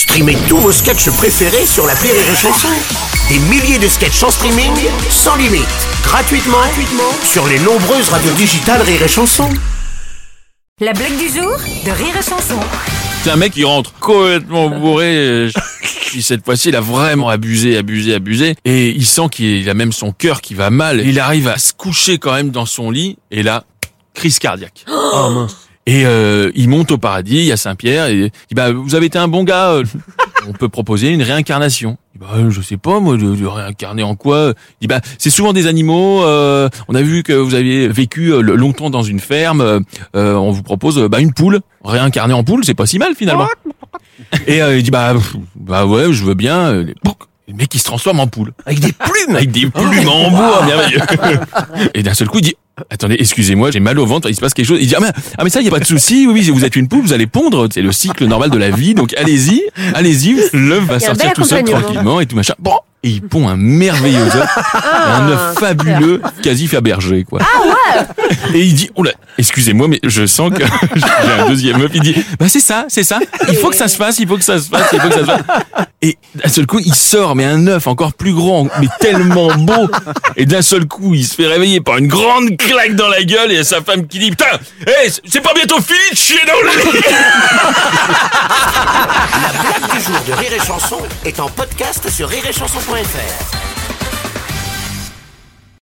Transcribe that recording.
Streamez tous vos sketchs préférés sur la Rire et Chanson. Des milliers de sketchs en streaming, sans limite, gratuitement, gratuitement sur les nombreuses radios digitales Rire et Chanson. La blague du jour de Rire et Chanson. C'est un mec qui rentre complètement bourré. euh, Puis cette fois-ci, il a vraiment abusé, abusé, abusé. Et il sent qu'il a même son cœur qui va mal. Il arrive à se coucher quand même dans son lit. Et là, crise cardiaque. Et euh, il monte au paradis, à Saint-Pierre, et il dit, bah, vous avez été un bon gars, euh, on peut proposer une réincarnation. Il dit, bah, je sais pas, moi, de, de réincarner en quoi Il dit, bah, c'est souvent des animaux, euh, on a vu que vous aviez vécu euh, longtemps dans une ferme, euh, euh, on vous propose euh, bah, une poule, réincarner en poule, c'est pas si mal finalement. Et euh, il dit, bah, bah ouais, je veux bien. euh, Le mec, il se transforme en poule. Avec des plumes Avec des plumes en bois, merveilleux. Et d'un seul coup, il dit, attendez, excusez-moi, j'ai mal au ventre, il se passe quelque chose. Il dit, ah mais, ah, mais ça, il y a pas de souci, oui, oui, vous êtes une poule, vous allez pondre, c'est le cycle normal de la vie, donc allez-y, allez-y, l'œuf va sortir tout seul tranquillement et tout machin. Bon, et il pond un merveilleux œuf, un œuf fabuleux, quasi Fabergé, quoi. Et il dit, là, excusez-moi, mais je sens que j'ai un deuxième œuf. Il dit, bah c'est ça, c'est ça. Il faut que ça se fasse, il faut que ça se fasse, il faut que ça se fasse. Et d'un seul coup, il sort, mais un œuf encore plus grand, mais tellement beau. Et d'un seul coup, il se fait réveiller par une grande claque dans la gueule et sa femme qui dit, putain, hé, c'est pas bientôt fini de chier dans le lit jour de Rire et Chanson est en podcast sur rireetchanson.fr.